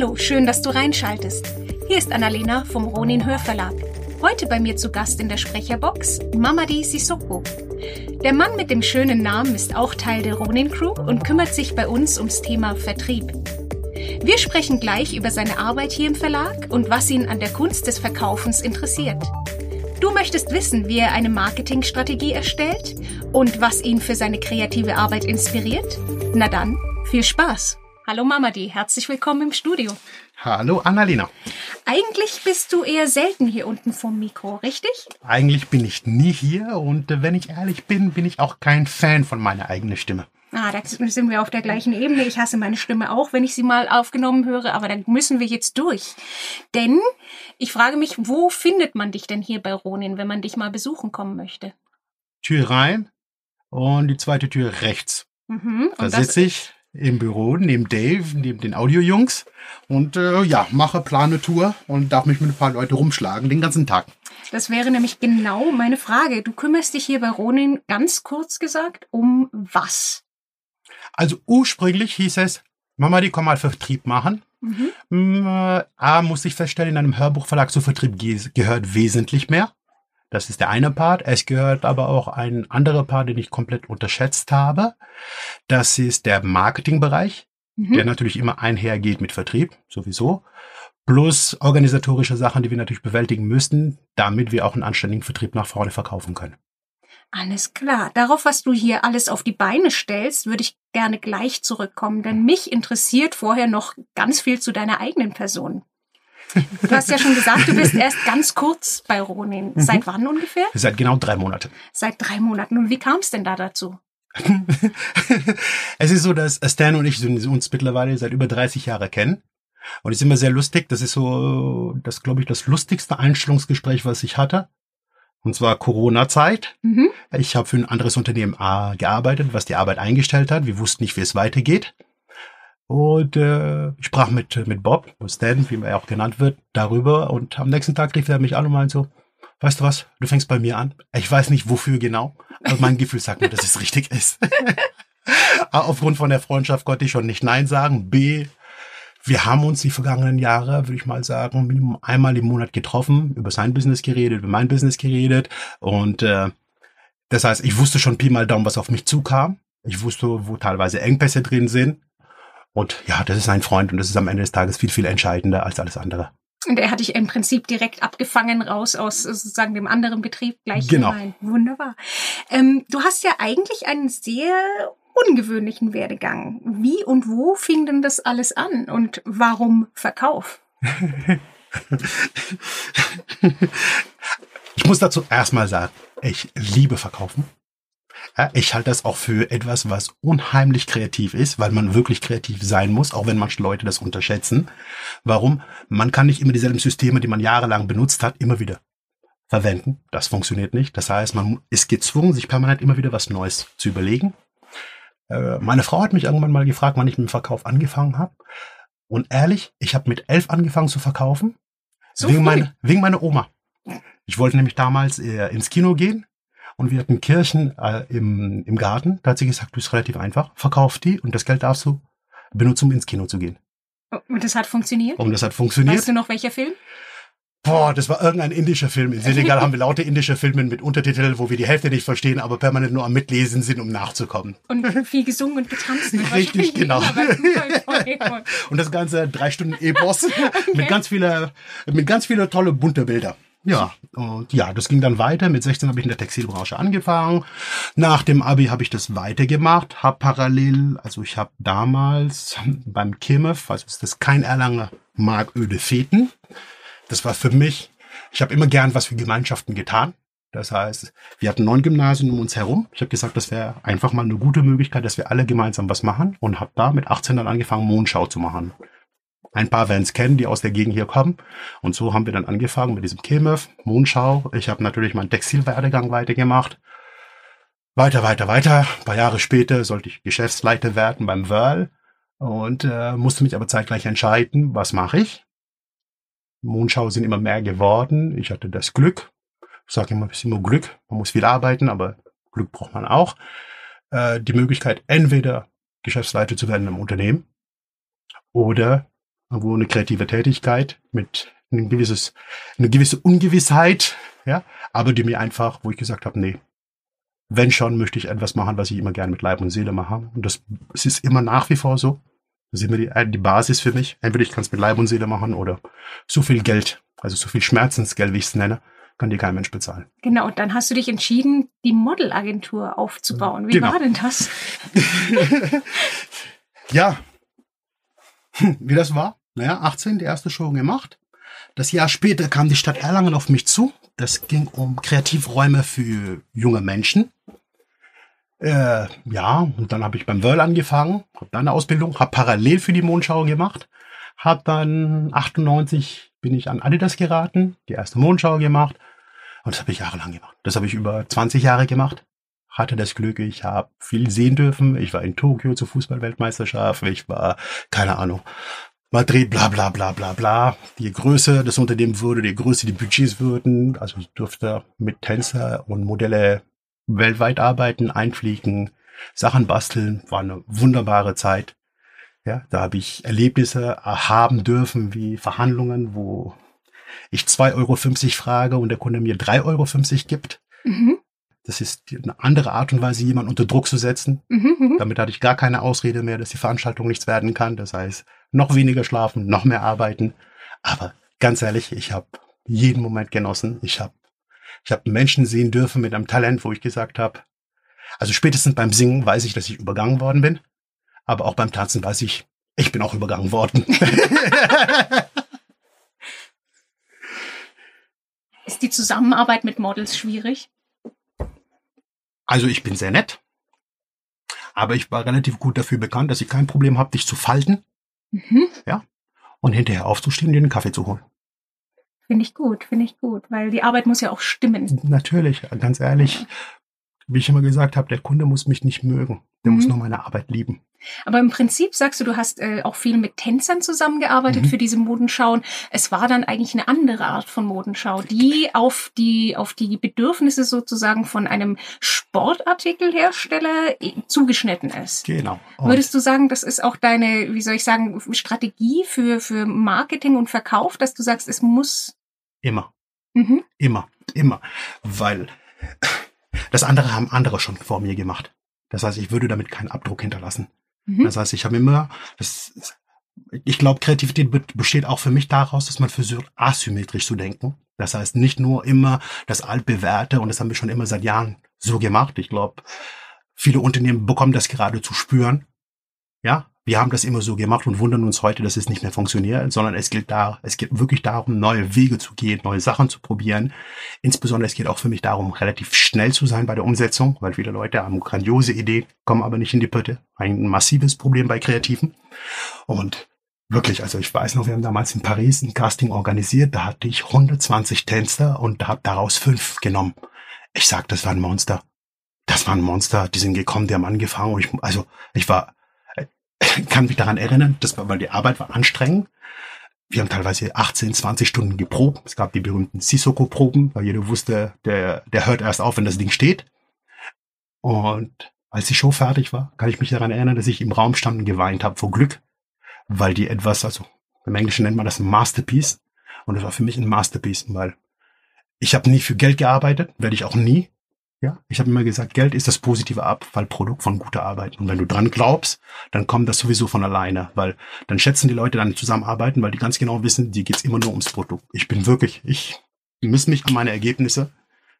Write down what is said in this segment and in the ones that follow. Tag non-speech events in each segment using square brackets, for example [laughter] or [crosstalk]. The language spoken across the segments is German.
Hallo, schön, dass du reinschaltest. Hier ist Annalena vom Ronin Hörverlag. Heute bei mir zu Gast in der Sprecherbox Mamadi Sissoko. Der Mann mit dem schönen Namen ist auch Teil der Ronin Crew und kümmert sich bei uns ums Thema Vertrieb. Wir sprechen gleich über seine Arbeit hier im Verlag und was ihn an der Kunst des Verkaufens interessiert. Du möchtest wissen, wie er eine Marketingstrategie erstellt und was ihn für seine kreative Arbeit inspiriert? Na dann, viel Spaß! Hallo Mamadi, herzlich willkommen im Studio. Hallo Annalena. Eigentlich bist du eher selten hier unten vom Mikro, richtig? Eigentlich bin ich nie hier und wenn ich ehrlich bin, bin ich auch kein Fan von meiner eigenen Stimme. Ah, da sind wir auf der gleichen Ebene. Ich hasse meine Stimme auch, wenn ich sie mal aufgenommen höre, aber dann müssen wir jetzt durch. Denn ich frage mich, wo findet man dich denn hier bei Ronin, wenn man dich mal besuchen kommen möchte? Tür rein und die zweite Tür rechts. Mhm, da sitze ich im Büro neben Dave, neben den Audio-Jungs und äh, ja, mache plane Tour und darf mich mit ein paar Leute rumschlagen den ganzen Tag. Das wäre nämlich genau meine Frage. Du kümmerst dich hier bei Ronin ganz kurz gesagt um was? Also ursprünglich hieß es, Mama, die komm mal Vertrieb machen. Mhm. Mm, äh, A, muss ich feststellen, in einem Hörbuchverlag zu Vertrieb gehört wesentlich mehr. Das ist der eine Part. Es gehört aber auch ein anderer Part, den ich komplett unterschätzt habe. Das ist der Marketingbereich, mhm. der natürlich immer einhergeht mit Vertrieb, sowieso. Plus organisatorische Sachen, die wir natürlich bewältigen müssen, damit wir auch einen anständigen Vertrieb nach vorne verkaufen können. Alles klar. Darauf, was du hier alles auf die Beine stellst, würde ich gerne gleich zurückkommen, denn mich interessiert vorher noch ganz viel zu deiner eigenen Person. Du hast ja schon gesagt, du bist erst ganz kurz bei Ronin. Mhm. Seit wann ungefähr? Seit genau drei Monaten. Seit drei Monaten. Und wie kam es denn da dazu? [laughs] es ist so, dass Stan und ich uns mittlerweile seit über 30 Jahren kennen. Und es ist immer sehr lustig. Das ist so, das glaube ich, das lustigste Einstellungsgespräch, was ich hatte. Und zwar Corona-Zeit. Mhm. Ich habe für ein anderes Unternehmen A gearbeitet, was die Arbeit eingestellt hat. Wir wussten nicht, wie es weitergeht. Und äh, ich sprach mit, mit Bob, Stan, wie er auch genannt wird, darüber. Und am nächsten Tag rief er mich an und meinte so, weißt du was, du fängst bei mir an. Ich weiß nicht, wofür genau, aber mein [laughs] Gefühl sagt mir, dass es richtig ist. [laughs] Aufgrund von der Freundschaft konnte ich schon nicht Nein sagen. B, wir haben uns die vergangenen Jahre, würde ich mal sagen, einmal im Monat getroffen, über sein Business geredet, über mein Business geredet. Und äh, das heißt, ich wusste schon Pi mal Daumen, was auf mich zukam. Ich wusste, wo teilweise Engpässe drin sind. Und ja, das ist ein Freund und das ist am Ende des Tages viel, viel entscheidender als alles andere. Und er hat dich im Prinzip direkt abgefangen raus aus sozusagen dem anderen Betrieb gleich genau. hinein. Wunderbar. Ähm, du hast ja eigentlich einen sehr ungewöhnlichen Werdegang. Wie und wo fing denn das alles an und warum Verkauf? [laughs] ich muss dazu erstmal sagen, ich liebe Verkaufen. Ich halte das auch für etwas, was unheimlich kreativ ist, weil man wirklich kreativ sein muss, auch wenn manche Leute das unterschätzen. Warum? Man kann nicht immer dieselben Systeme, die man jahrelang benutzt hat, immer wieder verwenden. Das funktioniert nicht. Das heißt, man ist gezwungen, sich permanent immer wieder was Neues zu überlegen. Äh, meine Frau hat mich irgendwann mal gefragt, wann ich mit dem Verkauf angefangen habe. Und ehrlich, ich habe mit elf angefangen zu verkaufen. So wegen, meine, wegen meiner Oma. Ich wollte nämlich damals äh, ins Kino gehen und wir hatten Kirchen äh, im, im Garten. Da hat sie gesagt, du bist relativ einfach, verkauf die und das Geld darfst du benutzen, um ins Kino zu gehen. Oh, und das hat funktioniert? Und das hat funktioniert. Weißt du noch, welcher Film? Boah, das war irgendein indischer Film. In Senegal haben wir lauter indische Filme mit Untertiteln, wo wir die Hälfte nicht verstehen, aber permanent nur am Mitlesen sind, um nachzukommen. Und viel gesungen und getanzt. [laughs] Richtig, genau. und das Ganze drei Stunden Epos [laughs] okay. mit ganz viele, mit ganz viele tolle bunte Bilder. Ja, und ja, das ging dann weiter. Mit 16 habe ich in der Textilbranche angefangen. Nach dem Abi habe ich das weitergemacht, habe parallel, also ich habe damals beim KIMF, also ist das kein Erlanger Mark Öde Feten. Das war für mich, ich habe immer gern was für Gemeinschaften getan. Das heißt, wir hatten neun Gymnasien um uns herum. Ich habe gesagt, das wäre einfach mal eine gute Möglichkeit, dass wir alle gemeinsam was machen und habe da mit 18 dann angefangen, Mondschau zu machen. Ein paar es kennen, die aus der Gegend hier kommen. Und so haben wir dann angefangen mit diesem KMF, Mondschau. Ich habe natürlich meinen Textilwerdegang weitergemacht. Weiter, weiter, weiter. Ein paar Jahre später sollte ich Geschäftsleiter werden beim Whirl und äh, musste mich aber zeitgleich entscheiden, was mache ich. Mondschau sind immer mehr geworden. Ich hatte das Glück. Ich sage immer, es ist immer Glück. Man muss viel arbeiten, aber Glück braucht man auch. Äh, die Möglichkeit, entweder Geschäftsleiter zu werden im Unternehmen oder irgendwo eine kreative Tätigkeit mit ein gewisses, eine gewisse Ungewissheit, ja, aber die mir einfach, wo ich gesagt habe, nee, wenn schon, möchte ich etwas machen, was ich immer gerne mit Leib und Seele mache. Und das, es ist immer nach wie vor so. Das ist immer die, äh, die Basis für mich. Entweder ich kann es mit Leib und Seele machen oder so viel Geld, also so viel Schmerzensgeld, wie ich es nenne, kann dir kein Mensch bezahlen. Genau, und dann hast du dich entschieden, die Modelagentur aufzubauen. Wie genau. war denn das? [laughs] ja, wie das war? Naja, 18, die erste Show gemacht. Das Jahr später kam die Stadt Erlangen auf mich zu. Das ging um Kreativräume für junge Menschen. Äh, ja, und dann habe ich beim Wörl angefangen, habe dann eine Ausbildung, habe parallel für die Mondschau gemacht, habe dann 98 bin ich an Adidas geraten, die erste Mondschau gemacht und das habe ich jahrelang gemacht. Das habe ich über 20 Jahre gemacht. Hatte das Glück, ich habe viel sehen dürfen. Ich war in Tokio zur Fußballweltmeisterschaft, ich war, keine Ahnung, Madrid, bla bla bla bla bla. Je größer das Unternehmen wurde, je größer die Budgets würden. Also ich durfte mit Tänzer und Modelle weltweit arbeiten, einfliegen, Sachen basteln. War eine wunderbare Zeit. Ja, da habe ich Erlebnisse haben dürfen wie Verhandlungen, wo ich 2,50 Euro frage und der Kunde mir 3,50 Euro gibt. Mhm. Das ist eine andere Art und Weise, jemanden unter Druck zu setzen. Mhm, mhm, Damit hatte ich gar keine Ausrede mehr, dass die Veranstaltung nichts werden kann. Das heißt, noch weniger schlafen, noch mehr arbeiten. Aber ganz ehrlich, ich habe jeden Moment genossen. Ich habe ich hab Menschen sehen dürfen mit einem Talent, wo ich gesagt habe, also spätestens beim Singen weiß ich, dass ich übergangen worden bin. Aber auch beim Tanzen weiß ich, ich bin auch übergangen worden. [laughs] Ist die Zusammenarbeit mit Models schwierig? Also ich bin sehr nett, aber ich war relativ gut dafür bekannt, dass ich kein Problem habe, dich zu falten. Mhm. Ja. Und hinterher aufzustehen und dir einen Kaffee zu holen. Finde ich gut, finde ich gut, weil die Arbeit muss ja auch stimmen. Natürlich, ganz ehrlich. Wie ich immer gesagt habe, der Kunde muss mich nicht mögen. Der mhm. muss nur meine Arbeit lieben. Aber im Prinzip sagst du, du hast äh, auch viel mit Tänzern zusammengearbeitet mhm. für diese Modenschauen. Es war dann eigentlich eine andere Art von Modenschau, die auf die auf die Bedürfnisse sozusagen von einem Sportartikelhersteller äh, zugeschnitten ist. Genau. Und Würdest du sagen, das ist auch deine, wie soll ich sagen, Strategie für für Marketing und Verkauf, dass du sagst, es muss immer, mhm. immer, immer, weil das andere haben andere schon vor mir gemacht. Das heißt, ich würde damit keinen Abdruck hinterlassen. Mhm. Das heißt, ich habe immer, das, ich glaube, Kreativität besteht auch für mich daraus, dass man versucht, asymmetrisch zu denken. Das heißt, nicht nur immer das altbewährte, und das haben wir schon immer seit Jahren so gemacht. Ich glaube, viele Unternehmen bekommen das gerade zu spüren. Ja, wir haben das immer so gemacht und wundern uns heute, dass es nicht mehr funktioniert, sondern es geht da, es geht wirklich darum, neue Wege zu gehen, neue Sachen zu probieren. Insbesondere es geht auch für mich darum, relativ schnell zu sein bei der Umsetzung, weil viele Leute haben grandiose Ideen, kommen aber nicht in die Pötte. Ein massives Problem bei Kreativen. Und wirklich, also ich weiß noch, wir haben damals in Paris ein Casting organisiert, da hatte ich 120 Tänzer und habe daraus fünf genommen. Ich sag, das war ein Monster. Das war ein Monster, die sind gekommen, die haben angefangen und ich, also ich war kann mich daran erinnern, das war, weil die Arbeit war anstrengend. Wir haben teilweise 18, 20 Stunden geprobt. Es gab die berühmten Sissoko-Proben, weil jeder wusste, der, der hört erst auf, wenn das Ding steht. Und als die Show fertig war, kann ich mich daran erinnern, dass ich im Raum stand und geweint habe vor Glück, weil die etwas, also im Englischen nennt man das Masterpiece. Und das war für mich ein Masterpiece, weil ich habe nie für Geld gearbeitet, werde ich auch nie. Ja, ich habe immer gesagt, Geld ist das positive Abfallprodukt von guter Arbeit. Und wenn du dran glaubst, dann kommt das sowieso von alleine, weil dann schätzen die Leute dann zusammenarbeiten, weil die ganz genau wissen, die geht's immer nur ums Produkt. Ich bin wirklich, ich misst mich an meine Ergebnisse,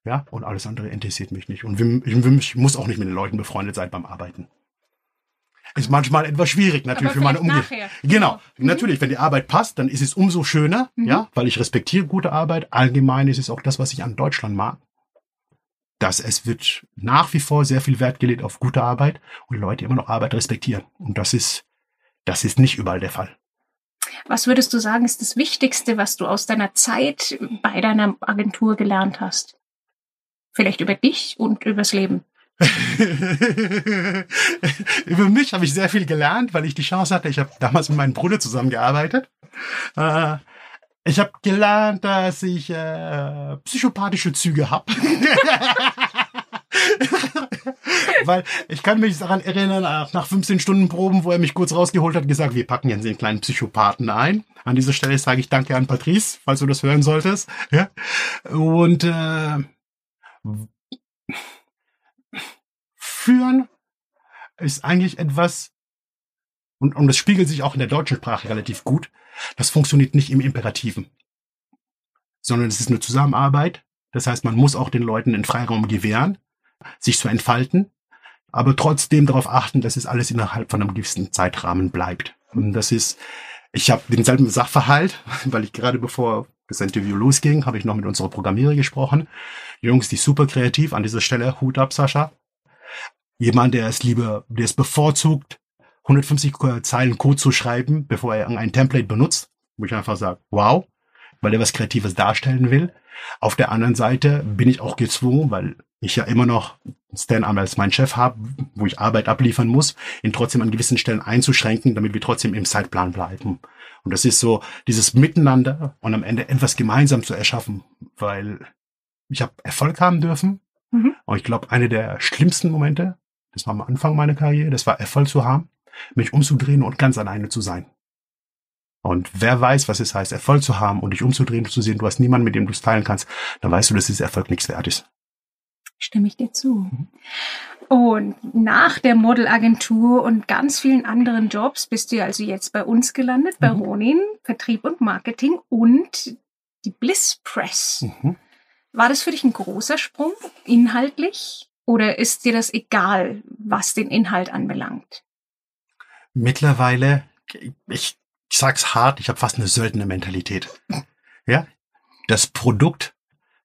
ja, und alles andere interessiert mich nicht. Und ich, muss auch nicht mit den Leuten befreundet sein beim Arbeiten. Ist manchmal etwas schwierig, natürlich für meine Umgebung. Genau, mhm. natürlich, wenn die Arbeit passt, dann ist es umso schöner, mhm. ja, weil ich respektiere gute Arbeit. Allgemein ist es auch das, was ich an Deutschland mag dass es wird nach wie vor sehr viel Wert gelegt auf gute Arbeit und Leute immer noch Arbeit respektieren. Und das ist, das ist nicht überall der Fall. Was würdest du sagen, ist das Wichtigste, was du aus deiner Zeit bei deiner Agentur gelernt hast? Vielleicht über dich und übers Leben. [laughs] über mich habe ich sehr viel gelernt, weil ich die Chance hatte. Ich habe damals mit meinem Bruder zusammengearbeitet. Äh, ich habe gelernt, dass ich äh, psychopathische Züge habe. [laughs] Weil ich kann mich daran erinnern, nach 15 Stunden Proben, wo er mich kurz rausgeholt hat, gesagt, wir packen jetzt den kleinen Psychopathen ein. An dieser Stelle sage ich Danke an Patrice, falls du das hören solltest. Ja? Und äh, führen ist eigentlich etwas, und, und das spiegelt sich auch in der deutschen Sprache relativ gut, das funktioniert nicht im Imperativen, sondern es ist eine Zusammenarbeit. Das heißt, man muss auch den Leuten den Freiraum gewähren, sich zu entfalten, aber trotzdem darauf achten, dass es alles innerhalb von einem gewissen Zeitrahmen bleibt. Und das ist, ich habe denselben Sachverhalt, [laughs] weil ich gerade bevor das Interview losging, habe ich noch mit unserer Programmierer gesprochen. Jungs, die super kreativ. An dieser Stelle Hut ab, Sascha. Jemand, der es lieber, der es bevorzugt, 150 Zeilen Code zu schreiben, bevor er ein Template benutzt, wo ich einfach sage, wow, weil er was Kreatives darstellen will. Auf der anderen Seite bin ich auch gezwungen, weil ich ja immer noch Stan als mein Chef habe, wo ich Arbeit abliefern muss, ihn trotzdem an gewissen Stellen einzuschränken, damit wir trotzdem im Zeitplan bleiben. Und das ist so dieses Miteinander und am Ende etwas gemeinsam zu erschaffen, weil ich habe Erfolg haben dürfen. Mhm. Und ich glaube, eine der schlimmsten Momente, das war am Anfang meiner Karriere, das war Erfolg zu haben mich umzudrehen und ganz alleine zu sein. Und wer weiß, was es heißt, Erfolg zu haben und dich umzudrehen und zu sehen, du hast niemanden, mit dem du es teilen kannst, dann weißt du, dass dieser Erfolg nichts wert ist. Stimme ich dir zu. Und nach der Modelagentur und ganz vielen anderen Jobs bist du also jetzt bei uns gelandet, bei mhm. Ronin, Vertrieb und Marketing und die Bliss Press. Mhm. War das für dich ein großer Sprung inhaltlich oder ist dir das egal, was den Inhalt anbelangt? Mittlerweile, ich, sag's hart, ich habe fast eine söldene Mentalität. Ja, das Produkt,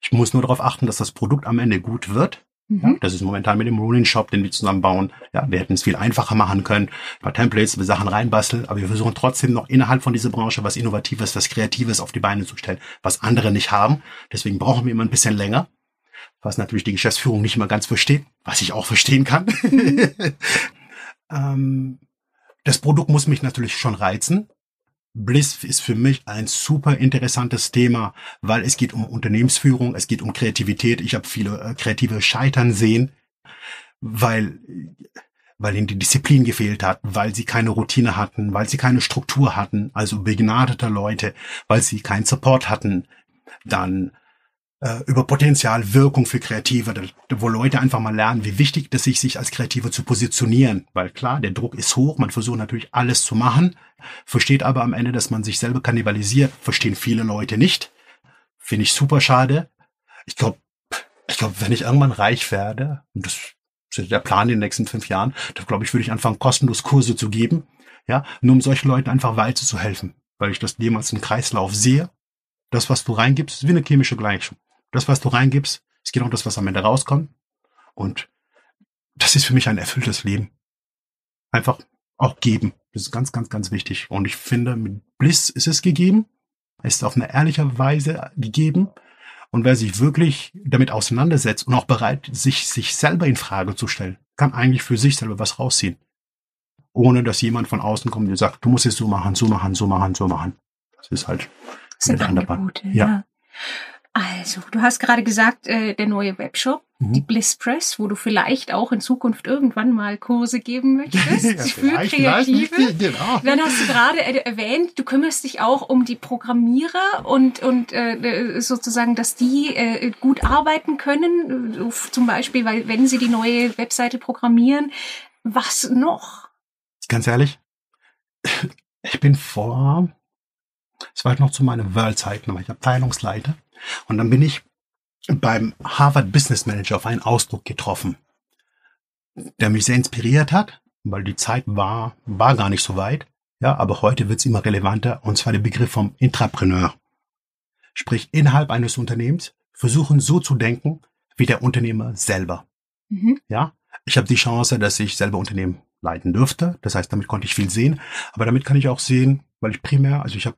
ich muss nur darauf achten, dass das Produkt am Ende gut wird. Ja, mhm. das ist momentan mit dem Rolling Shop, den wir zusammen bauen. Ja, wir hätten es viel einfacher machen können, ein paar Templates, wir Sachen reinbasteln, aber wir versuchen trotzdem noch innerhalb von dieser Branche was Innovatives, was Kreatives auf die Beine zu stellen, was andere nicht haben. Deswegen brauchen wir immer ein bisschen länger, was natürlich die Geschäftsführung nicht immer ganz versteht, was ich auch verstehen kann. Mhm. [laughs] ähm, das Produkt muss mich natürlich schon reizen. Bliss ist für mich ein super interessantes Thema, weil es geht um Unternehmensführung, es geht um Kreativität. Ich habe viele äh, kreative Scheitern sehen, weil weil ihnen die Disziplin gefehlt hat, weil sie keine Routine hatten, weil sie keine Struktur hatten, also begnadeter Leute, weil sie keinen Support hatten, dann äh, über Potenzial, Wirkung für Kreative, wo Leute einfach mal lernen, wie wichtig es ist, sich als Kreative zu positionieren. Weil klar, der Druck ist hoch, man versucht natürlich alles zu machen, versteht aber am Ende, dass man sich selber kannibalisiert, verstehen viele Leute nicht. Finde ich super schade. Ich glaube, ich glaube, wenn ich irgendwann reich werde, und das ist der Plan in den nächsten fünf Jahren, dann glaube ich, würde ich anfangen, kostenlos Kurse zu geben, ja, nur um solchen Leuten einfach weiter zu helfen, weil ich das jemals einen Kreislauf sehe. Das, was du reingibst, ist wie eine chemische Gleichung. Das, was du reingibst, ist genau das, was am Ende rauskommt. Und das ist für mich ein erfülltes Leben. Einfach auch geben. Das ist ganz, ganz, ganz wichtig. Und ich finde, mit Bliss ist es gegeben. Es ist auf eine ehrliche Weise gegeben. Und wer sich wirklich damit auseinandersetzt und auch bereit, sich, sich selber in Frage zu stellen, kann eigentlich für sich selber was rausziehen. Ohne dass jemand von außen kommt und sagt, du musst es so machen, so machen, so machen, so machen. Das ist halt das sind Angebote, ja. ja. Also, du hast gerade gesagt, äh, der neue Webshop, mhm. die Bliss Press, wo du vielleicht auch in Zukunft irgendwann mal Kurse geben [laughs] möchtest ja, für Kreative. Genau. Dann hast du gerade erwähnt, du kümmerst dich auch um die Programmierer und, und äh, sozusagen, dass die äh, gut arbeiten können, zum Beispiel, weil wenn sie die neue Webseite programmieren. Was noch? Ganz ehrlich, ich bin vor, es war noch zu meinen World-Zeiten, aber ich Abteilungsleiter und dann bin ich beim Harvard Business Manager auf einen Ausdruck getroffen, der mich sehr inspiriert hat, weil die Zeit war, war gar nicht so weit. Ja, aber heute wird es immer relevanter, und zwar der Begriff vom Intrapreneur. Sprich, innerhalb eines Unternehmens versuchen so zu denken wie der Unternehmer selber. Mhm. Ja, ich habe die Chance, dass ich selber Unternehmen leiten dürfte. Das heißt, damit konnte ich viel sehen. Aber damit kann ich auch sehen, weil ich primär, also ich habe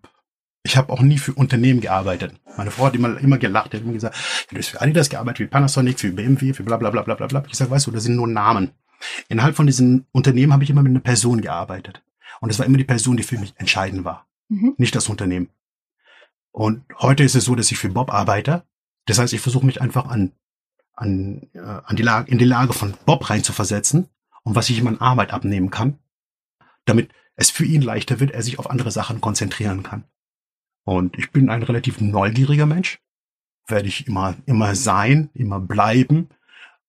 ich habe auch nie für Unternehmen gearbeitet. Meine Frau hat immer, immer gelacht, die hat immer gesagt, du hast für Adidas gearbeitet, für Panasonic, für BMW, für bla bla bla bla bla bla. Ich sage, weißt du, das sind nur Namen. Innerhalb von diesen Unternehmen habe ich immer mit einer Person gearbeitet. Und es war immer die Person, die für mich entscheidend war, mhm. nicht das Unternehmen. Und heute ist es so, dass ich für Bob arbeite. Das heißt, ich versuche mich einfach an, an, äh, an die Lage, in die Lage von Bob reinzuversetzen und was ich ihm an Arbeit abnehmen kann, damit es für ihn leichter wird, er sich auf andere Sachen konzentrieren kann. Und ich bin ein relativ neugieriger Mensch, werde ich immer, immer sein, immer bleiben,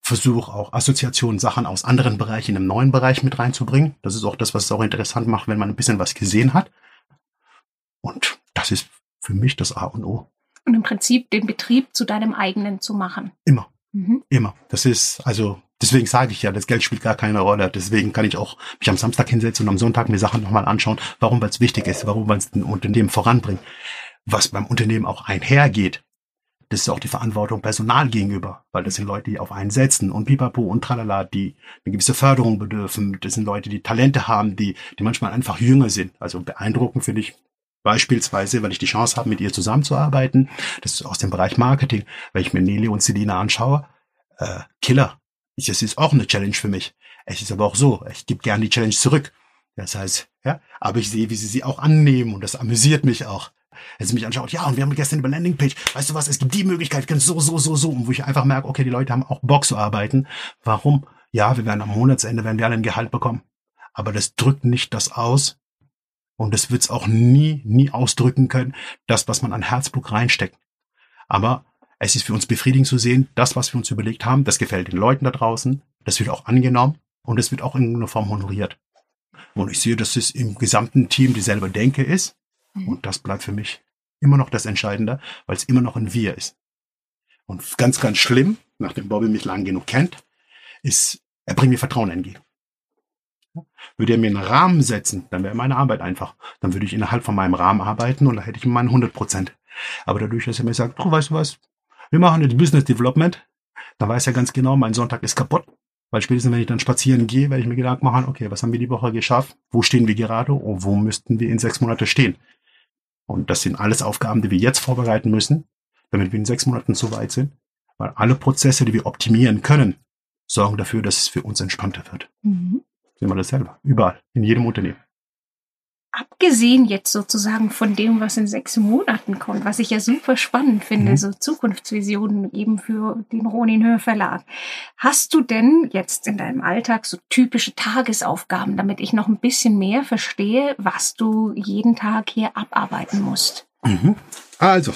versuche auch Assoziationen, Sachen aus anderen Bereichen in einem neuen Bereich mit reinzubringen. Das ist auch das, was es auch interessant macht, wenn man ein bisschen was gesehen hat. Und das ist für mich das A und O. Und im Prinzip den Betrieb zu deinem eigenen zu machen. Immer. Mhm. Immer. Das ist, also, deswegen sage ich ja, das Geld spielt gar keine Rolle. Deswegen kann ich auch mich am Samstag hinsetzen und am Sonntag mir Sachen nochmal anschauen. Warum? Weil es wichtig ist. Warum? Weil es ein Unternehmen voranbringt. Was beim Unternehmen auch einhergeht. Das ist auch die Verantwortung Personal gegenüber, weil das sind Leute, die auf einen setzen und pipapo und tralala, die eine gewisse Förderung bedürfen. Das sind Leute, die Talente haben, die, die manchmal einfach jünger sind. Also beeindruckend finde ich Beispielsweise, weil ich die Chance habe, mit ihr zusammenzuarbeiten. Das ist aus dem Bereich Marketing. Wenn ich mir Nelly und Selina anschaue, äh, Killer. Das ist auch eine Challenge für mich. Es ist aber auch so, ich gebe gerne die Challenge zurück. Das heißt, ja, aber ich sehe, wie sie sie auch annehmen und das amüsiert mich auch. Wenn sie mich anschaut, ja, und wir haben gestern über Landingpage, weißt du was, es gibt die Möglichkeit, ganz so, so, so, so, und wo ich einfach merke, okay, die Leute haben auch Bock zu arbeiten. Warum? Ja, wir werden am Monatsende, werden wir alle ein Gehalt bekommen. Aber das drückt nicht das aus, und das wird's auch nie, nie ausdrücken können, das, was man an Herzblut reinsteckt. Aber es ist für uns befriedigend zu sehen, das, was wir uns überlegt haben, das gefällt den Leuten da draußen, das wird auch angenommen und es wird auch in irgendeiner Form honoriert. Und ich sehe, dass es im gesamten Team dieselbe Denke ist. Mhm. Und das bleibt für mich immer noch das Entscheidende, weil es immer noch ein Wir ist. Und ganz, ganz schlimm, nachdem Bobby mich lang genug kennt, ist, er bringt mir Vertrauen entgegen. Würde er mir einen Rahmen setzen, dann wäre meine Arbeit einfach. Dann würde ich innerhalb von meinem Rahmen arbeiten und da hätte ich meinen 100 Prozent. Aber dadurch, dass er mir sagt, du weißt du was, wir machen jetzt Business Development, dann weiß er ganz genau, mein Sonntag ist kaputt. Weil spätestens, wenn ich dann spazieren gehe, werde ich mir Gedanken machen, okay, was haben wir die Woche geschafft? Wo stehen wir gerade? Und wo müssten wir in sechs Monate stehen? Und das sind alles Aufgaben, die wir jetzt vorbereiten müssen, damit wir in sechs Monaten so weit sind. Weil alle Prozesse, die wir optimieren können, sorgen dafür, dass es für uns entspannter wird. Mhm sehen wir das selber. Überall, in jedem Unternehmen. Abgesehen jetzt sozusagen von dem, was in sechs Monaten kommt, was ich ja super spannend finde, mhm. so Zukunftsvisionen eben für den Ronin Hör Verlag. Hast du denn jetzt in deinem Alltag so typische Tagesaufgaben, damit ich noch ein bisschen mehr verstehe, was du jeden Tag hier abarbeiten musst? Mhm. Also,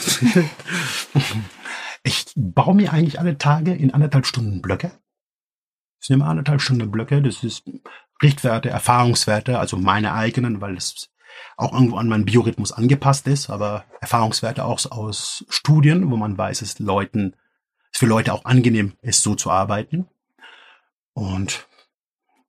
[laughs] ich baue mir eigentlich alle Tage in anderthalb Stunden Blöcke. Das sind immer anderthalb Stunden Blöcke. Das ist Richtwerte, Erfahrungswerte, also meine eigenen, weil es auch irgendwo an meinen Biorhythmus angepasst ist, aber Erfahrungswerte auch aus Studien, wo man weiß, es Leuten, es für Leute auch angenehm ist, so zu arbeiten. Und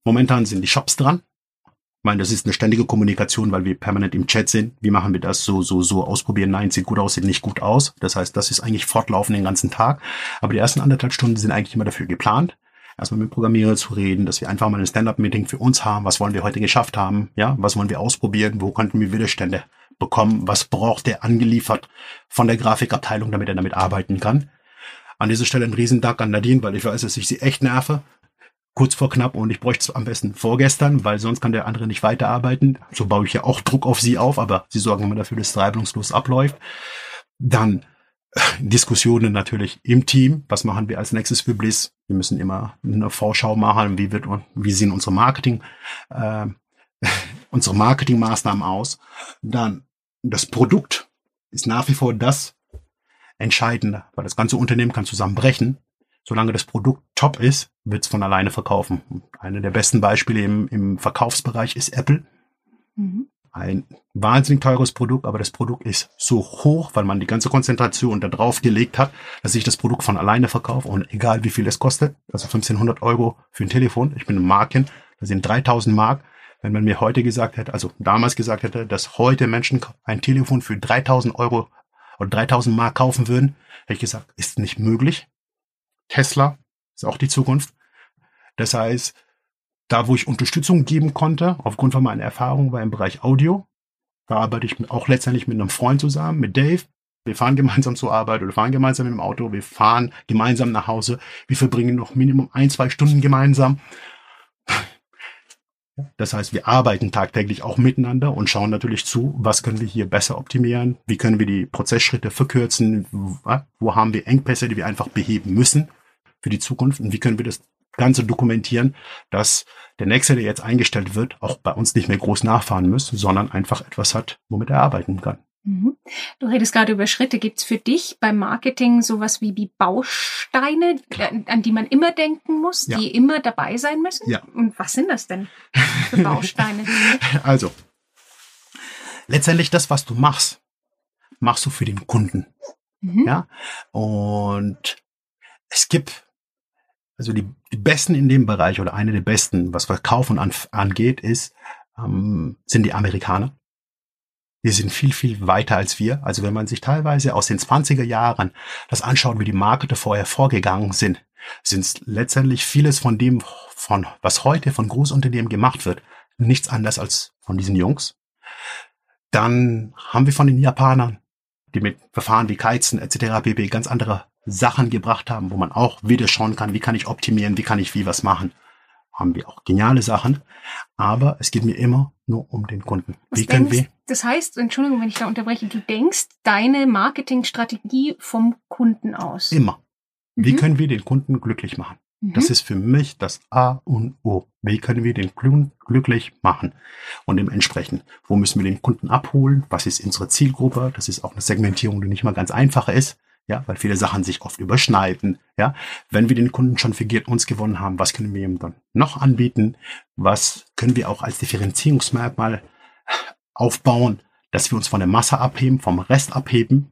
momentan sind die Shops dran. Ich meine, das ist eine ständige Kommunikation, weil wir permanent im Chat sind. Wie machen wir das so, so, so ausprobieren? Nein, sieht gut aus, sieht nicht gut aus. Das heißt, das ist eigentlich fortlaufend den ganzen Tag. Aber die ersten anderthalb Stunden sind eigentlich immer dafür geplant erstmal mit Programmierer zu reden, dass wir einfach mal ein Stand-up-Meeting für uns haben. Was wollen wir heute geschafft haben? Ja, was wollen wir ausprobieren? Wo könnten wir Widerstände bekommen? Was braucht der angeliefert von der Grafikabteilung, damit er damit arbeiten kann? An dieser Stelle ein Riesendank an Nadine, weil ich weiß, dass ich sie echt nerve. Kurz vor knapp und ich bräuchte es am besten vorgestern, weil sonst kann der andere nicht weiterarbeiten. So baue ich ja auch Druck auf sie auf, aber sie sorgen immer dafür, dass es reibungslos abläuft. Dann Diskussionen natürlich im Team. Was machen wir als nächstes für Bliss? Wir müssen immer eine Vorschau machen. Wie wird, wie sehen unsere Marketing, äh, [laughs] unsere Marketingmaßnahmen aus? Dann das Produkt ist nach wie vor das Entscheidende, weil das ganze Unternehmen kann zusammenbrechen. Solange das Produkt top ist, wird es von alleine verkaufen. Eine der besten Beispiele im, im Verkaufsbereich ist Apple. Mhm ein wahnsinnig teures Produkt, aber das Produkt ist so hoch, weil man die ganze Konzentration da drauf gelegt hat, dass sich das Produkt von alleine verkauft und egal wie viel es kostet, also 1500 Euro für ein Telefon, ich bin ein Marken, das sind 3000 Mark. Wenn man mir heute gesagt hätte, also damals gesagt hätte, dass heute Menschen ein Telefon für 3000 Euro oder 3000 Mark kaufen würden, hätte ich gesagt, ist nicht möglich. Tesla ist auch die Zukunft. Das heißt, da, wo ich Unterstützung geben konnte, aufgrund von meiner Erfahrung war im Bereich Audio. Da arbeite ich auch letztendlich mit einem Freund zusammen, mit Dave. Wir fahren gemeinsam zur Arbeit oder fahren gemeinsam mit dem Auto. Wir fahren gemeinsam nach Hause. Wir verbringen noch Minimum ein, zwei Stunden gemeinsam. Das heißt, wir arbeiten tagtäglich auch miteinander und schauen natürlich zu, was können wir hier besser optimieren, wie können wir die Prozessschritte verkürzen, wo haben wir Engpässe, die wir einfach beheben müssen. für die Zukunft und wie können wir das Ganze dokumentieren, dass der Nächste, der jetzt eingestellt wird, auch bei uns nicht mehr groß nachfahren muss, sondern einfach etwas hat, womit er arbeiten kann. Mhm. Du redest gerade über Schritte. Gibt es für dich beim Marketing sowas wie, wie Bausteine, an die man immer denken muss, ja. die immer dabei sein müssen? Ja. Und was sind das denn für [laughs] Bausteine? also, letztendlich das, was du machst, machst du für den Kunden. Mhm. Ja. Und es gibt also die, die Besten in dem Bereich oder eine der Besten, was Verkaufen an, angeht, ist, ähm, sind die Amerikaner. Die sind viel, viel weiter als wir. Also wenn man sich teilweise aus den 20er Jahren das anschaut, wie die Marketer vorher vorgegangen sind, sind letztendlich vieles von dem, von was heute von Großunternehmen gemacht wird, nichts anderes als von diesen Jungs. Dann haben wir von den Japanern, die mit Verfahren wie Keizen etc. pp. ganz andere Sachen gebracht haben, wo man auch wieder schauen kann, wie kann ich optimieren, wie kann ich wie was machen. Haben wir auch geniale Sachen, aber es geht mir immer nur um den Kunden. Was wie können wir? Das heißt, Entschuldigung, wenn ich da unterbreche, du denkst deine Marketingstrategie vom Kunden aus. Immer. Mhm. Wie können wir den Kunden glücklich machen? Mhm. Das ist für mich das A und O. Wie können wir den Kunden glücklich machen? Und dementsprechend, wo müssen wir den Kunden abholen? Was ist unsere Zielgruppe? Das ist auch eine Segmentierung, die nicht mal ganz einfach ist ja, weil viele Sachen sich oft überschneiden, ja. Wenn wir den Kunden schon für uns gewonnen haben, was können wir ihm dann noch anbieten? Was können wir auch als Differenzierungsmerkmal aufbauen, dass wir uns von der Masse abheben, vom Rest abheben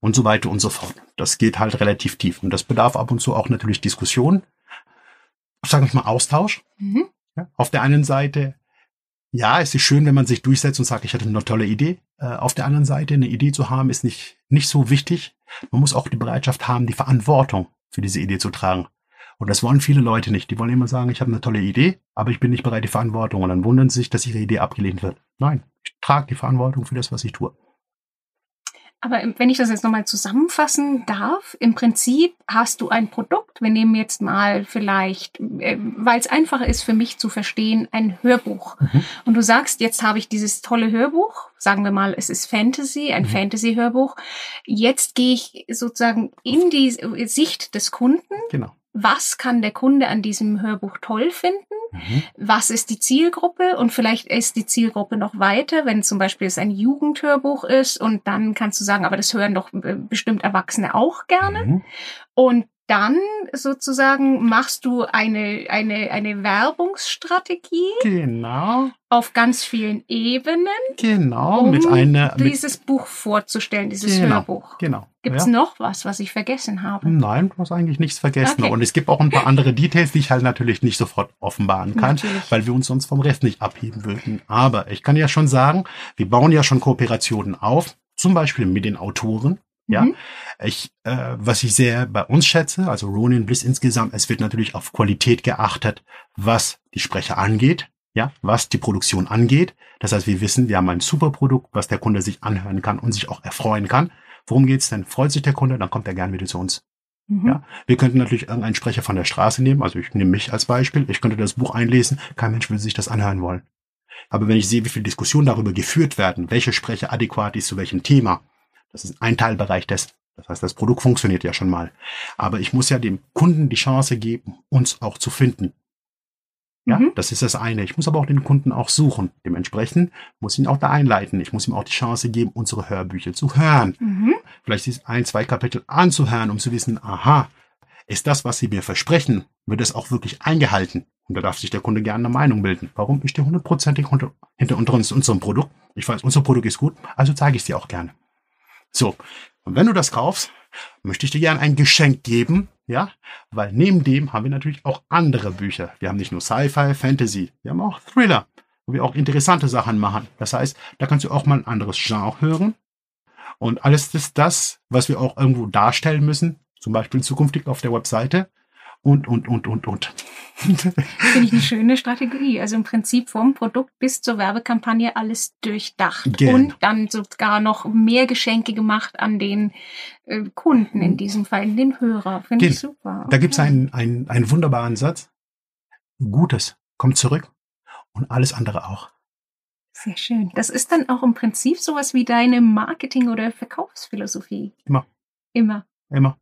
und so weiter und so fort. Das geht halt relativ tief und das bedarf ab und zu auch natürlich Diskussion, sagen wir mal Austausch. Mhm. Ja, auf der einen Seite ja, es ist schön, wenn man sich durchsetzt und sagt, ich hatte eine tolle Idee. Äh, auf der anderen Seite, eine Idee zu haben, ist nicht, nicht so wichtig. Man muss auch die Bereitschaft haben, die Verantwortung für diese Idee zu tragen. Und das wollen viele Leute nicht. Die wollen immer sagen, ich habe eine tolle Idee, aber ich bin nicht bereit, die Verantwortung. Und dann wundern sie sich, dass ihre Idee abgelehnt wird. Nein, ich trage die Verantwortung für das, was ich tue. Aber wenn ich das jetzt nochmal zusammenfassen darf, im Prinzip hast du ein Produkt. Wir nehmen jetzt mal vielleicht, äh, weil es einfacher ist für mich zu verstehen, ein Hörbuch. Mhm. Und du sagst, jetzt habe ich dieses tolle Hörbuch. Sagen wir mal, es ist Fantasy, ein mhm. Fantasy-Hörbuch. Jetzt gehe ich sozusagen in die Sicht des Kunden. Genau was kann der Kunde an diesem Hörbuch toll finden, mhm. was ist die Zielgruppe und vielleicht ist die Zielgruppe noch weiter, wenn zum Beispiel es ein Jugendhörbuch ist und dann kannst du sagen, aber das hören doch äh, bestimmt Erwachsene auch gerne. Mhm. Und dann sozusagen machst du eine, eine, eine Werbungsstrategie. Genau. Auf ganz vielen Ebenen. Genau. Um mit einer, mit dieses Buch vorzustellen, dieses genau, Hörbuch. Genau. Gibt es ja. noch was, was ich vergessen habe? Nein, du hast eigentlich nichts vergessen. Okay. Und es gibt auch ein paar andere Details, die ich halt natürlich nicht sofort offenbaren kann, natürlich. weil wir uns sonst vom Rest nicht abheben würden. Aber ich kann ja schon sagen, wir bauen ja schon Kooperationen auf, zum Beispiel mit den Autoren. Ja, mhm. ich, äh, was ich sehr bei uns schätze, also Ronin Bliss insgesamt, es wird natürlich auf Qualität geachtet, was die Sprecher angeht, ja, was die Produktion angeht. Das heißt, wir wissen, wir haben ein super Produkt, was der Kunde sich anhören kann und sich auch erfreuen kann. Worum geht's denn? Freut sich der Kunde, dann kommt er gern wieder zu uns. Mhm. Ja, wir könnten natürlich irgendeinen Sprecher von der Straße nehmen, also ich nehme mich als Beispiel, ich könnte das Buch einlesen, kein Mensch würde sich das anhören wollen. Aber wenn ich sehe, wie viel Diskussionen darüber geführt werden, welche Sprecher adäquat ist zu welchem Thema, das ist ein Teilbereich dessen. Das heißt, das Produkt funktioniert ja schon mal. Aber ich muss ja dem Kunden die Chance geben, uns auch zu finden. Ja, mhm. das ist das eine. Ich muss aber auch den Kunden auch suchen. Dementsprechend muss ich ihn auch da einleiten. Ich muss ihm auch die Chance geben, unsere Hörbücher zu hören. Mhm. Vielleicht ein, zwei Kapitel anzuhören, um zu wissen, aha, ist das, was sie mir versprechen, wird es auch wirklich eingehalten? Und da darf sich der Kunde gerne eine Meinung bilden. Warum? Ich stehe hundertprozentig hinter unserem Produkt. Ich weiß, unser Produkt ist gut, also zeige ich es dir auch gerne. So, und wenn du das kaufst, möchte ich dir gerne ein Geschenk geben, ja, weil neben dem haben wir natürlich auch andere Bücher. Wir haben nicht nur Sci-Fi, Fantasy, wir haben auch Thriller, wo wir auch interessante Sachen machen. Das heißt, da kannst du auch mal ein anderes Genre hören. Und alles ist das, was wir auch irgendwo darstellen müssen, zum Beispiel zukünftig auf der Webseite, und, und, und, und, und. Finde ich eine [laughs] schöne Strategie. Also im Prinzip vom Produkt bis zur Werbekampagne alles durchdacht. Genau. Und dann sogar noch mehr Geschenke gemacht an den äh, Kunden, in diesem Fall, den Hörer. Finde ich super. Da gibt es einen, einen, einen wunderbaren Satz. Gutes kommt zurück und alles andere auch. Sehr schön. Das ist dann auch im Prinzip sowas wie deine Marketing- oder Verkaufsphilosophie. Immer. Immer. Immer.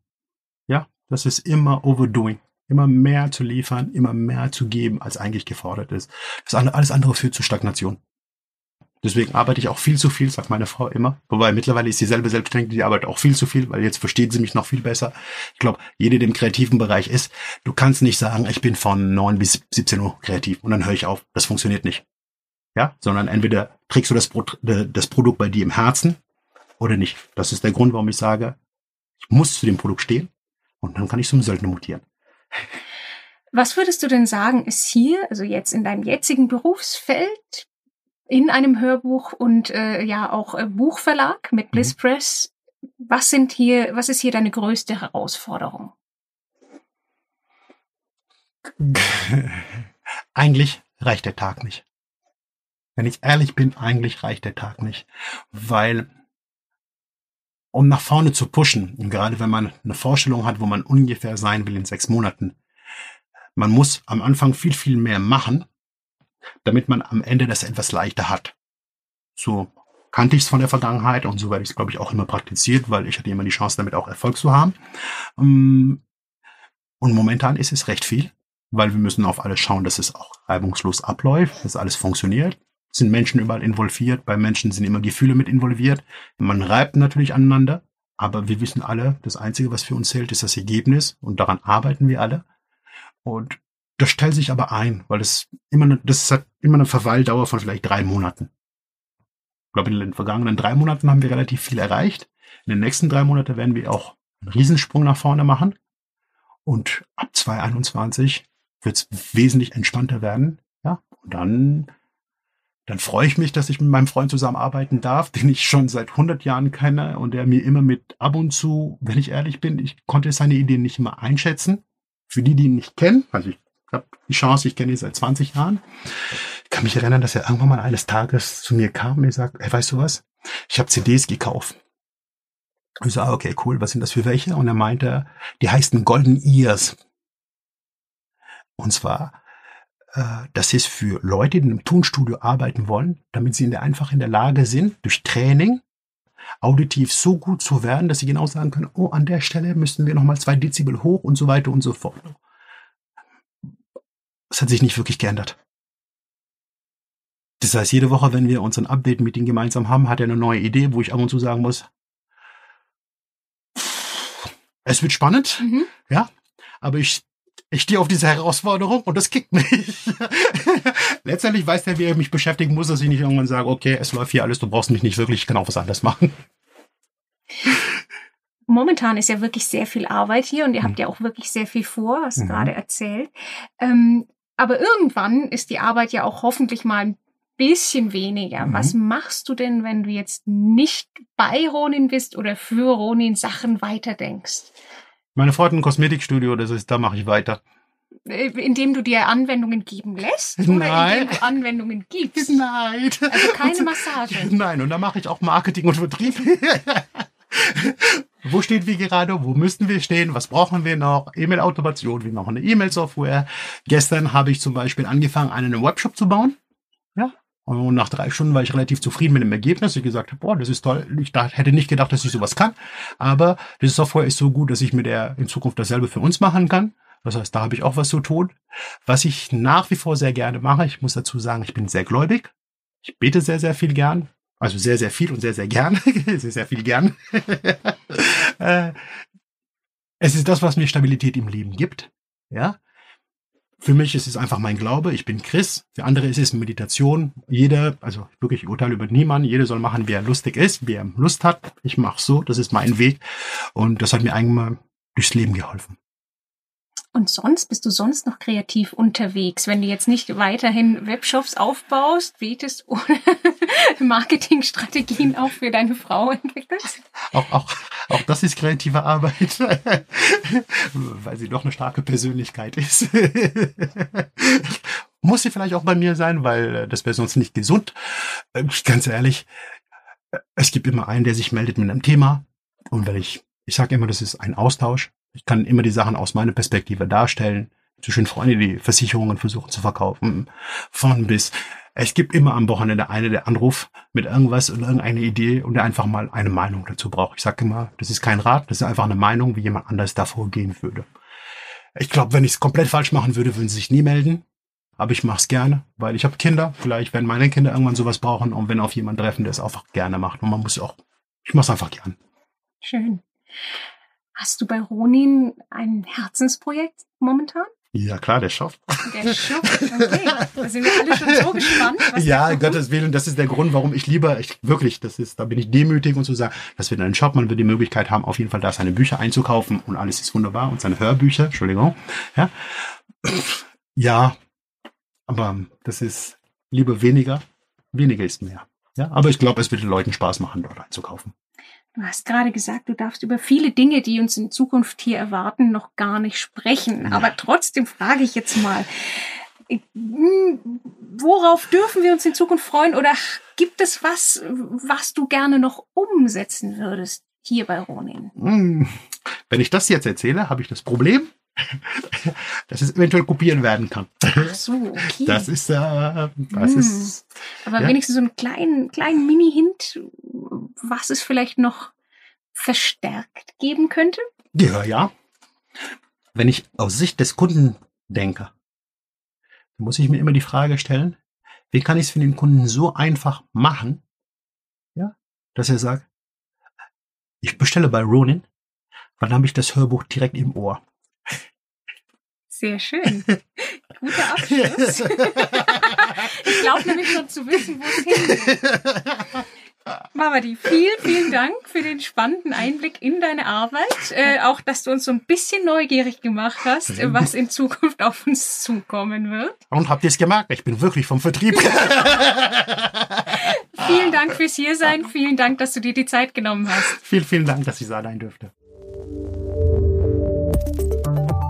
Ja, das ist immer overdoing. Immer mehr zu liefern, immer mehr zu geben, als eigentlich gefordert ist. Das alles andere führt zu Stagnation. Deswegen arbeite ich auch viel zu viel, sagt meine Frau immer. Wobei mittlerweile ist sie selber selbstständig, die arbeitet auch viel zu viel, weil jetzt versteht sie mich noch viel besser. Ich glaube, jede, der im kreativen Bereich ist, du kannst nicht sagen, ich bin von 9 bis 17 Uhr kreativ und dann höre ich auf. Das funktioniert nicht. Ja, sondern entweder trägst du das, das Produkt bei dir im Herzen oder nicht. Das ist der Grund, warum ich sage, ich muss zu dem Produkt stehen und dann kann ich zum Söldner mutieren. Was würdest du denn sagen, ist hier, also jetzt in deinem jetzigen Berufsfeld, in einem Hörbuch und äh, ja auch äh, Buchverlag mit Bliss mhm. Press. Was sind hier, was ist hier deine größte Herausforderung? [laughs] Eigentlich reicht der Tag nicht. Wenn ich ehrlich bin, eigentlich reicht der Tag nicht, weil um nach vorne zu pushen, und gerade wenn man eine Vorstellung hat, wo man ungefähr sein will in sechs Monaten, man muss am Anfang viel, viel mehr machen, damit man am Ende das etwas leichter hat. So kannte ich es von der Vergangenheit und so werde ich es, glaube ich, auch immer praktiziert, weil ich hatte immer die Chance, damit auch Erfolg zu haben. Ähm, und momentan ist es recht viel, weil wir müssen auf alles schauen, dass es auch reibungslos abläuft, dass alles funktioniert. Sind Menschen überall involviert, bei Menschen sind immer Gefühle mit involviert. Man reibt natürlich aneinander, aber wir wissen alle, das Einzige, was für uns zählt, ist das Ergebnis und daran arbeiten wir alle. Und das stellt sich aber ein, weil das immer, eine, das hat immer eine Verweildauer von vielleicht drei Monaten. Ich glaube, in den vergangenen drei Monaten haben wir relativ viel erreicht. In den nächsten drei Monaten werden wir auch einen Riesensprung nach vorne machen. Und ab 2021 wird es wesentlich entspannter werden. Ja, und dann, dann freue ich mich, dass ich mit meinem Freund zusammenarbeiten darf, den ich schon seit 100 Jahren kenne und der mir immer mit ab und zu, wenn ich ehrlich bin, ich konnte seine Ideen nicht immer einschätzen. Für die, die ihn nicht kennen, also ich habe die Chance, ich kenne ihn seit 20 Jahren. Ich kann mich erinnern, dass er irgendwann mal eines Tages zu mir kam und mir sagt, hey, weißt du was? Ich habe CDs gekauft. Ich so, ah, okay, cool, was sind das für welche? Und er meinte, die heißen Golden Ears. Und zwar, das ist für Leute, die im Tonstudio arbeiten wollen, damit sie in einfach in der Lage sind, durch Training auditiv so gut zu werden, dass sie genau sagen können, oh, an der Stelle müssten wir nochmal zwei Dezibel hoch und so weiter und so fort es hat sich nicht wirklich geändert. Das heißt, jede Woche, wenn wir unseren Update-Meeting gemeinsam haben, hat er eine neue Idee, wo ich ab und zu sagen muss, es wird spannend, mhm. ja, aber ich, ich stehe auf diese Herausforderung und das kickt mich. [laughs] Letztendlich weiß der, wie er mich beschäftigen muss, dass ich nicht irgendwann sage, okay, es läuft hier alles, du brauchst mich nicht wirklich, ich kann auch was anderes machen. Momentan ist ja wirklich sehr viel Arbeit hier und ihr habt mhm. ja auch wirklich sehr viel vor, hast du mhm. gerade erzählt. Ähm, aber irgendwann ist die Arbeit ja auch hoffentlich mal ein bisschen weniger. Mhm. Was machst du denn, wenn du jetzt nicht bei Ronin bist oder für Ronin Sachen weiterdenkst? Meine Frau hat ein Kosmetikstudio, das ist, da mache ich weiter. Äh, indem du dir Anwendungen geben lässt? Oder Nein. indem du Anwendungen gibst? Nein. Also keine [laughs] Massage. Nein, und da mache ich auch Marketing und Vertrieb. [laughs] wo steht wir gerade? Wo müssten wir stehen? Was brauchen wir noch? E-Mail-Automation, wir machen eine E-Mail-Software. Gestern habe ich zum Beispiel angefangen, einen Webshop zu bauen. Ja. Und nach drei Stunden war ich relativ zufrieden mit dem Ergebnis. Ich gesagt habe, boah, das ist toll. Ich hätte nicht gedacht, dass ich sowas kann. Aber die Software ist so gut, dass ich mit der in Zukunft dasselbe für uns machen kann. Das heißt, da habe ich auch was zu tun. Was ich nach wie vor sehr gerne mache, ich muss dazu sagen, ich bin sehr gläubig. Ich bete sehr, sehr viel gern. Also sehr, sehr viel und sehr, sehr gern. [laughs] sehr, sehr viel gern. [laughs] Äh, es ist das, was mir Stabilität im Leben gibt. Ja. Für mich ist es einfach mein Glaube. Ich bin Chris. Für andere ist es Meditation. Jeder, also wirklich, ich urteile über niemanden. Jeder soll machen, wie er lustig ist, wie er Lust hat. Ich mache so. Das ist mein Weg. Und das hat mir eigentlich mal durchs Leben geholfen. Und sonst bist du sonst noch kreativ unterwegs, wenn du jetzt nicht weiterhin Webshops aufbaust, betest oder [laughs] Marketingstrategien auch für deine Frau entwickelst? Auch, auch, auch das ist kreative Arbeit, [laughs] weil sie doch eine starke Persönlichkeit ist. [laughs] Muss sie vielleicht auch bei mir sein, weil das wäre sonst nicht gesund. Äh, ganz ehrlich, es gibt immer einen, der sich meldet mit einem Thema. Und wenn ich, ich sage immer, das ist ein Austausch. Ich kann immer die Sachen aus meiner Perspektive darstellen. Zwischen Freunde, die Versicherungen versuchen zu verkaufen, von bis. Es gibt immer am Wochenende eine, der anruft mit irgendwas oder irgendeine Idee und der einfach mal eine Meinung dazu braucht. Ich sage immer, das ist kein Rat, das ist einfach eine Meinung, wie jemand anders da vorgehen würde. Ich glaube, wenn ich es komplett falsch machen würde, würden sie sich nie melden. Aber ich mache es gerne, weil ich habe Kinder. Vielleicht werden meine Kinder irgendwann sowas brauchen und wenn auf jemanden treffen, der es einfach gerne macht. Und man muss auch, ich mache es einfach gern. Schön. Hast du bei Ronin ein Herzensprojekt momentan? Ja, klar, der Shop. Der Shop, okay. Da sind wir alle schon so gespannt. ja, Gottes Willen, das ist der Grund, warum ich lieber, ich, wirklich, das ist, da bin ich demütig und zu sagen, dass wir in einem Shop, man wird die Möglichkeit haben, auf jeden Fall da seine Bücher einzukaufen und alles ist wunderbar und seine Hörbücher, Entschuldigung. Ja, ja aber das ist lieber weniger, weniger ist mehr. Ja, aber ich glaube, es wird den Leuten Spaß machen, dort einzukaufen. Du hast gerade gesagt, du darfst über viele Dinge, die uns in Zukunft hier erwarten, noch gar nicht sprechen. Aber trotzdem frage ich jetzt mal, hm, worauf dürfen wir uns in Zukunft freuen? Oder gibt es was, was du gerne noch umsetzen würdest hier bei Ronin? Hm, wenn ich das jetzt erzähle, habe ich das Problem, [laughs] dass es eventuell kopieren werden kann. Ach so, okay. Das ist, äh, das hm. ist. Aber ja. wenigstens so einen kleinen, kleinen Mini-Hint, was es vielleicht noch verstärkt geben könnte? Ja, ja. Wenn ich aus Sicht des Kunden denke, muss ich mir immer die Frage stellen, wie kann ich es für den Kunden so einfach machen, ja, dass er sagt, ich bestelle bei Ronin, dann habe ich das Hörbuch direkt im Ohr. Sehr schön. [laughs] Guter Abschluss. [laughs] ich glaube nämlich schon zu wissen, wo es hingeht. Mamadi, vielen, vielen Dank für den spannenden Einblick in deine Arbeit. Äh, auch, dass du uns so ein bisschen neugierig gemacht hast, was in Zukunft auf uns zukommen wird. Und habt ihr es gemerkt? Ich bin wirklich vom Vertrieb. [laughs] vielen Dank fürs Hiersein. Vielen Dank, dass du dir die Zeit genommen hast. Vielen, vielen Dank, dass ich da sein dürfte.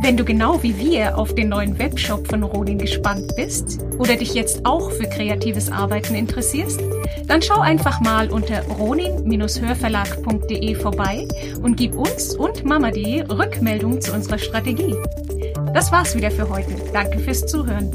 Wenn du genau wie wir auf den neuen Webshop von Ronin gespannt bist oder dich jetzt auch für kreatives Arbeiten interessierst, dann schau einfach mal unter ronin-hörverlag.de vorbei und gib uns und Mama.de Rückmeldung zu unserer Strategie. Das war's wieder für heute. Danke fürs Zuhören.